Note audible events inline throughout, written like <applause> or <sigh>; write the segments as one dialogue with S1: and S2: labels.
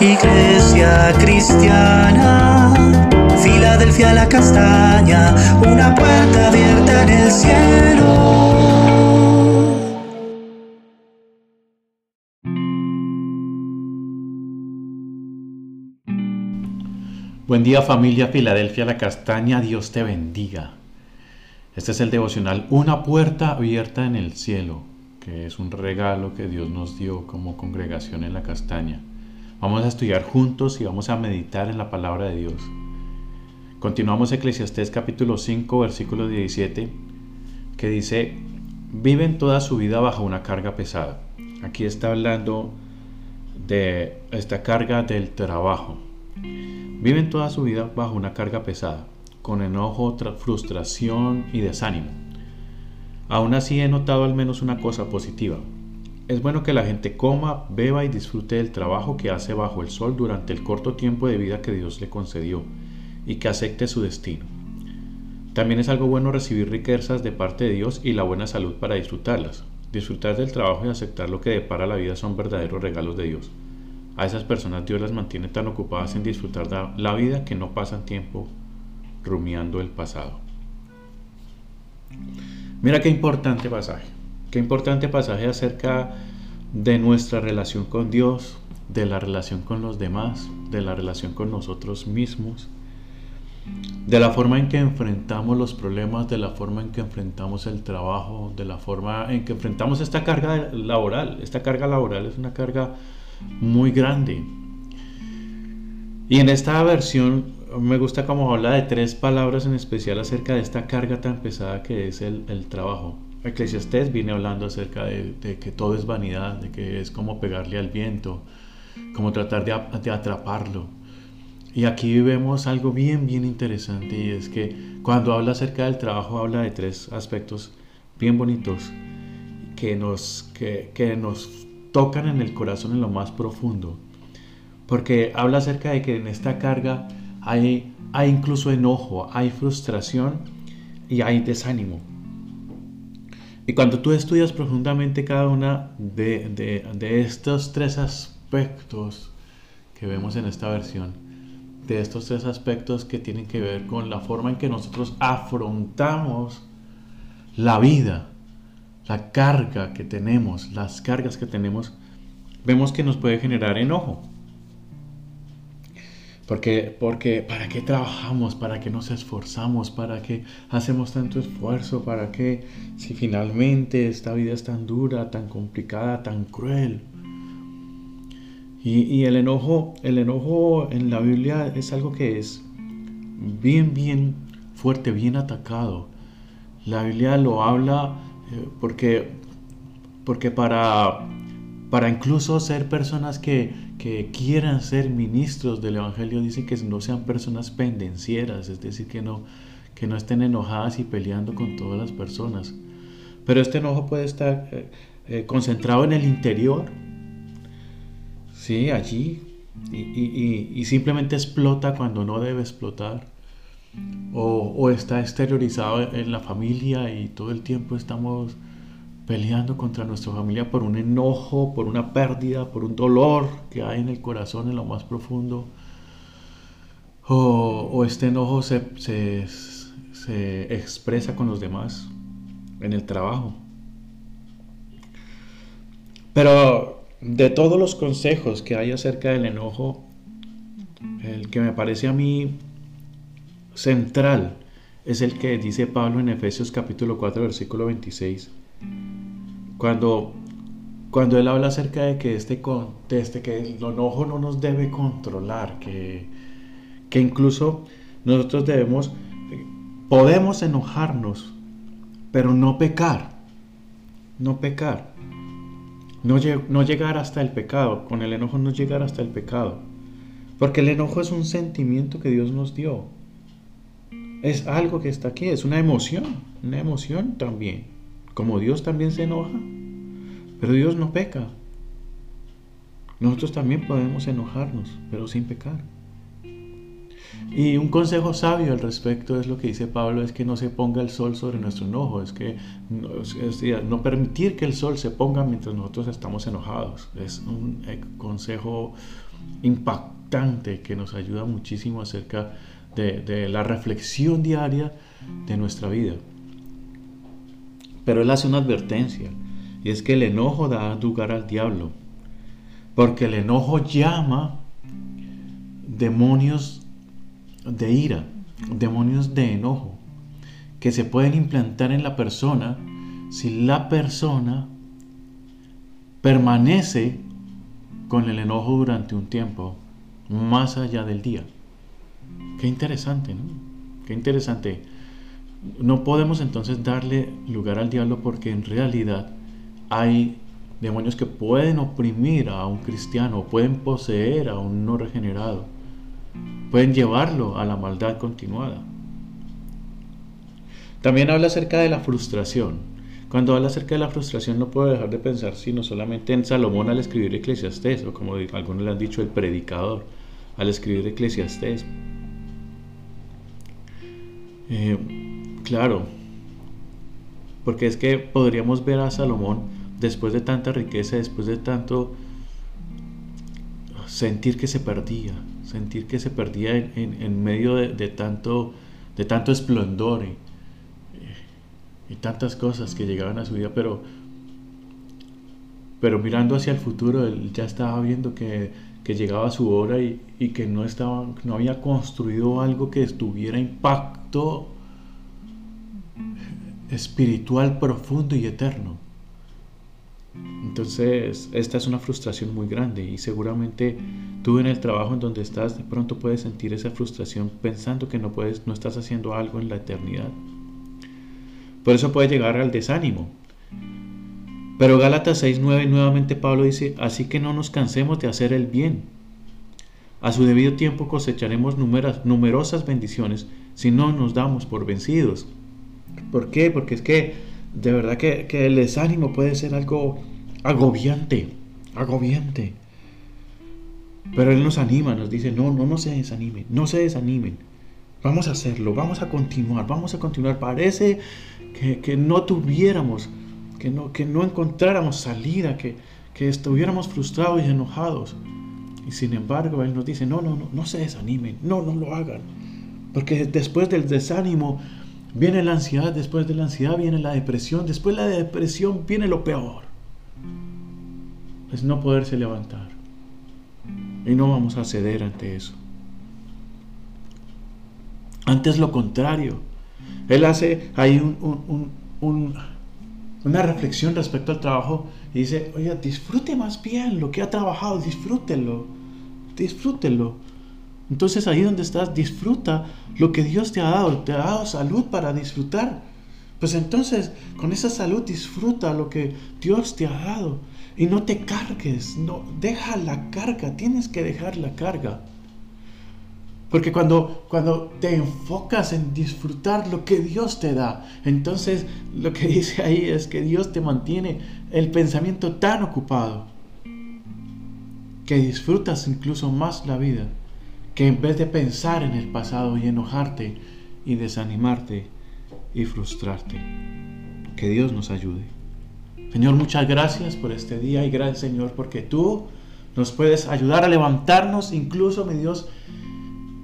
S1: Iglesia cristiana, Filadelfia la castaña, una puerta abierta en el cielo.
S2: Buen día familia Filadelfia la castaña, Dios te bendiga. Este es el devocional Una puerta abierta en el cielo, que es un regalo que Dios nos dio como congregación en la castaña. Vamos a estudiar juntos y vamos a meditar en la palabra de Dios. Continuamos Eclesiastés capítulo 5 versículo 17 que dice, viven toda su vida bajo una carga pesada. Aquí está hablando de esta carga del trabajo. Viven toda su vida bajo una carga pesada, con enojo, frustración y desánimo. Aún así he notado al menos una cosa positiva. Es bueno que la gente coma, beba y disfrute del trabajo que hace bajo el sol durante el corto tiempo de vida que Dios le concedió y que acepte su destino. También es algo bueno recibir riquezas de parte de Dios y la buena salud para disfrutarlas. Disfrutar del trabajo y aceptar lo que depara la vida son verdaderos regalos de Dios. A esas personas Dios las mantiene tan ocupadas en disfrutar la vida que no pasan tiempo rumiando el pasado. Mira qué importante pasaje. Qué importante pasaje acerca de nuestra relación con Dios, de la relación con los demás, de la relación con nosotros mismos, de la forma en que enfrentamos los problemas, de la forma en que enfrentamos el trabajo, de la forma en que enfrentamos esta carga laboral. Esta carga laboral es una carga muy grande. Y en esta versión me gusta como habla de tres palabras en especial acerca de esta carga tan pesada que es el, trabajo. Eclesiastés viene hablando acerca de, que todo es vanidad, de que es como pegarle al viento, como tratar de, atraparlo. Y aquí vemos algo bien, bien interesante y es que cuando habla acerca del trabajo habla de tres aspectos bien bonitos que nos, que, que nos tocan en el corazón en lo más profundo. Porque habla acerca de que en esta carga hay, hay incluso enojo, hay frustración y hay desánimo. Y cuando tú estudias profundamente cada una de, de, de, estos tres aspectos que vemos en esta versión, de estos tres aspectos que tienen que ver con la forma en que nosotros afrontamos la vida, la carga que tenemos, las cargas que tenemos, vemos que nos puede generar enojo. Porque, porque, ¿para qué trabajamos? ¿Para qué nos esforzamos? ¿Para qué hacemos tanto esfuerzo? ¿Para qué si finalmente esta vida es tan dura, tan complicada, tan cruel? Y, y el enojo, el enojo en la Biblia es algo que es bien, bien fuerte, bien atacado. La Biblia lo habla eh, porque, porque para, para incluso ser personas que, que, quieran ser ministros del Evangelio, dice que no sean personas pendencieras, es decir, que no, que no estén enojadas y peleando con todas las personas. Pero este enojo puede estar eh, eh, concentrado en el interior, sí, allí, y, y, y, simplemente explota cuando no debe explotar o, está exteriorizado en la familia y todo el tiempo estamos peleando contra nuestra familia por un enojo, por una pérdida, por un dolor que hay en el corazón, en lo más profundo. O, este enojo se, se, expresa con los demás en el trabajo. Pero de todos los consejos que hay acerca del enojo, el que me parece a mí central es el que dice Pablo en Efesios capítulo 4 versículo 26. Cuando, cuando él habla acerca de que este, este que el enojo no nos debe controlar, que, que incluso nosotros debemos, podemos enojarnos, pero no pecar, no pecar, no, no llegar hasta el pecado, con el enojo no llegar hasta el pecado, porque el enojo es un sentimiento que Dios nos dio, es algo que está aquí, es una emoción, una emoción también. Como Dios también se enoja, pero Dios no peca. Nosotros también podemos enojarnos, pero sin pecar. Y un consejo sabio al respecto es lo que dice Pablo, es que no se ponga el sol sobre nuestro enojo, es que no, permitir que el sol se ponga mientras nosotros estamos enojados. Es un eh, consejo impactante que nos ayuda muchísimo acerca de, de la reflexión diaria de nuestra vida. Pero él hace una advertencia, y es que el enojo da lugar al diablo, porque el enojo llama demonios de ira, demonios de enojo, que se pueden implantar en la persona si la persona permanece con el enojo durante un tiempo más allá del día. Qué interesante, ¿no? Qué interesante. No podemos entonces darle lugar al diablo porque en realidad hay demonios que pueden oprimir a un cristiano, pueden poseer a un no regenerado, pueden llevarlo a la maldad continuada. También habla acerca de la frustración. Cuando habla acerca de la frustración no puedo dejar de pensar sino solamente en Salomón al escribir Eclesiastés, o como algunos le han dicho el predicador al escribir Eclesiastés. Eh, claro, porque es que podríamos ver a Salomón después de tanta riqueza, después de tanto sentir que se perdía, sentir que se perdía en, medio de, tanto, de tanto esplendor y tantas cosas que llegaban a su vida, pero, pero mirando hacia el futuro, él ya estaba viendo que, que llegaba su hora y, que no, estaba, no había construido algo que tuviera impacto espiritual profundo y eterno. Entonces, esta es una frustración muy grande y seguramente tú en el trabajo en donde estás de pronto puedes sentir esa frustración pensando que no puedes no estás haciendo algo en la eternidad. Por eso puede llegar al desánimo. Pero Gálatas 6:9 nuevamente Pablo dice, así que no nos cansemos de hacer el bien. A su debido tiempo cosecharemos numerosas bendiciones si no nos damos por vencidos. ¿Por qué? Porque es que de verdad que, que el desánimo puede ser algo agobiante, agobiante. Pero Él nos anima, nos dice, no, no, no se desanimen, no se desanimen. Vamos a hacerlo, vamos a continuar, vamos a continuar. Parece que, no tuviéramos, que no, que no encontráramos salida, que, que estuviéramos frustrados y enojados. Y sin embargo, Él nos dice, no, no, no, no se desanimen, no, no lo hagan. Porque después del desánimo viene la ansiedad, después de la ansiedad viene la depresión, después de la depresión viene lo peor. Es no poderse levantar. Y no vamos a ceder ante eso. Antes lo contrario. Él hace ahí una reflexión respecto al trabajo y dice, oye, disfrute más bien lo que ha trabajado, disfrútelo, disfrútelo. Entonces ahí donde estás, disfruta lo que Dios te ha dado, te ha dado salud para disfrutar. Pues entonces con esa salud disfruta lo que Dios te ha dado y no te cargues, no deja la carga, tienes que dejar la carga. Porque cuando, cuando te enfocas en disfrutar lo que Dios te da, entonces lo que <laughs> dice ahí es que Dios te mantiene el pensamiento tan ocupado que disfrutas incluso más la vida, que en vez de pensar en el pasado y enojarte y desanimarte y frustrarte. Que Dios nos ayude. Señor, muchas gracias por este día y gracias Señor porque tú nos puedes ayudar a levantarnos, incluso, mi Dios,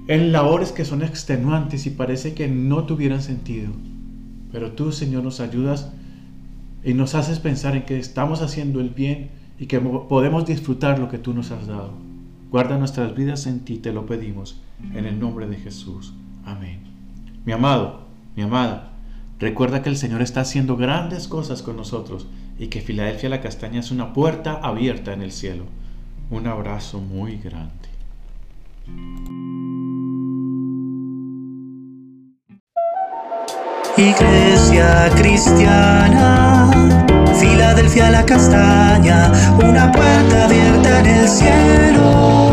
S2: en labores que son extenuantes y parece que no tuvieran sentido. Pero tú, Señor, nos ayudas y nos haces pensar en que estamos haciendo el bien y que podemos disfrutar lo que tú nos has dado. Guarda nuestras vidas en ti, te lo pedimos, en el nombre de Jesús. Amén. Mi amado, mi amada, recuerda que el Señor está haciendo grandes cosas con nosotros y que Filadelfia la Castaña es una puerta abierta en el cielo. Un abrazo muy grande.
S1: Iglesia cristiana, Filadelfia la castaña, una puerta abierta en el cielo.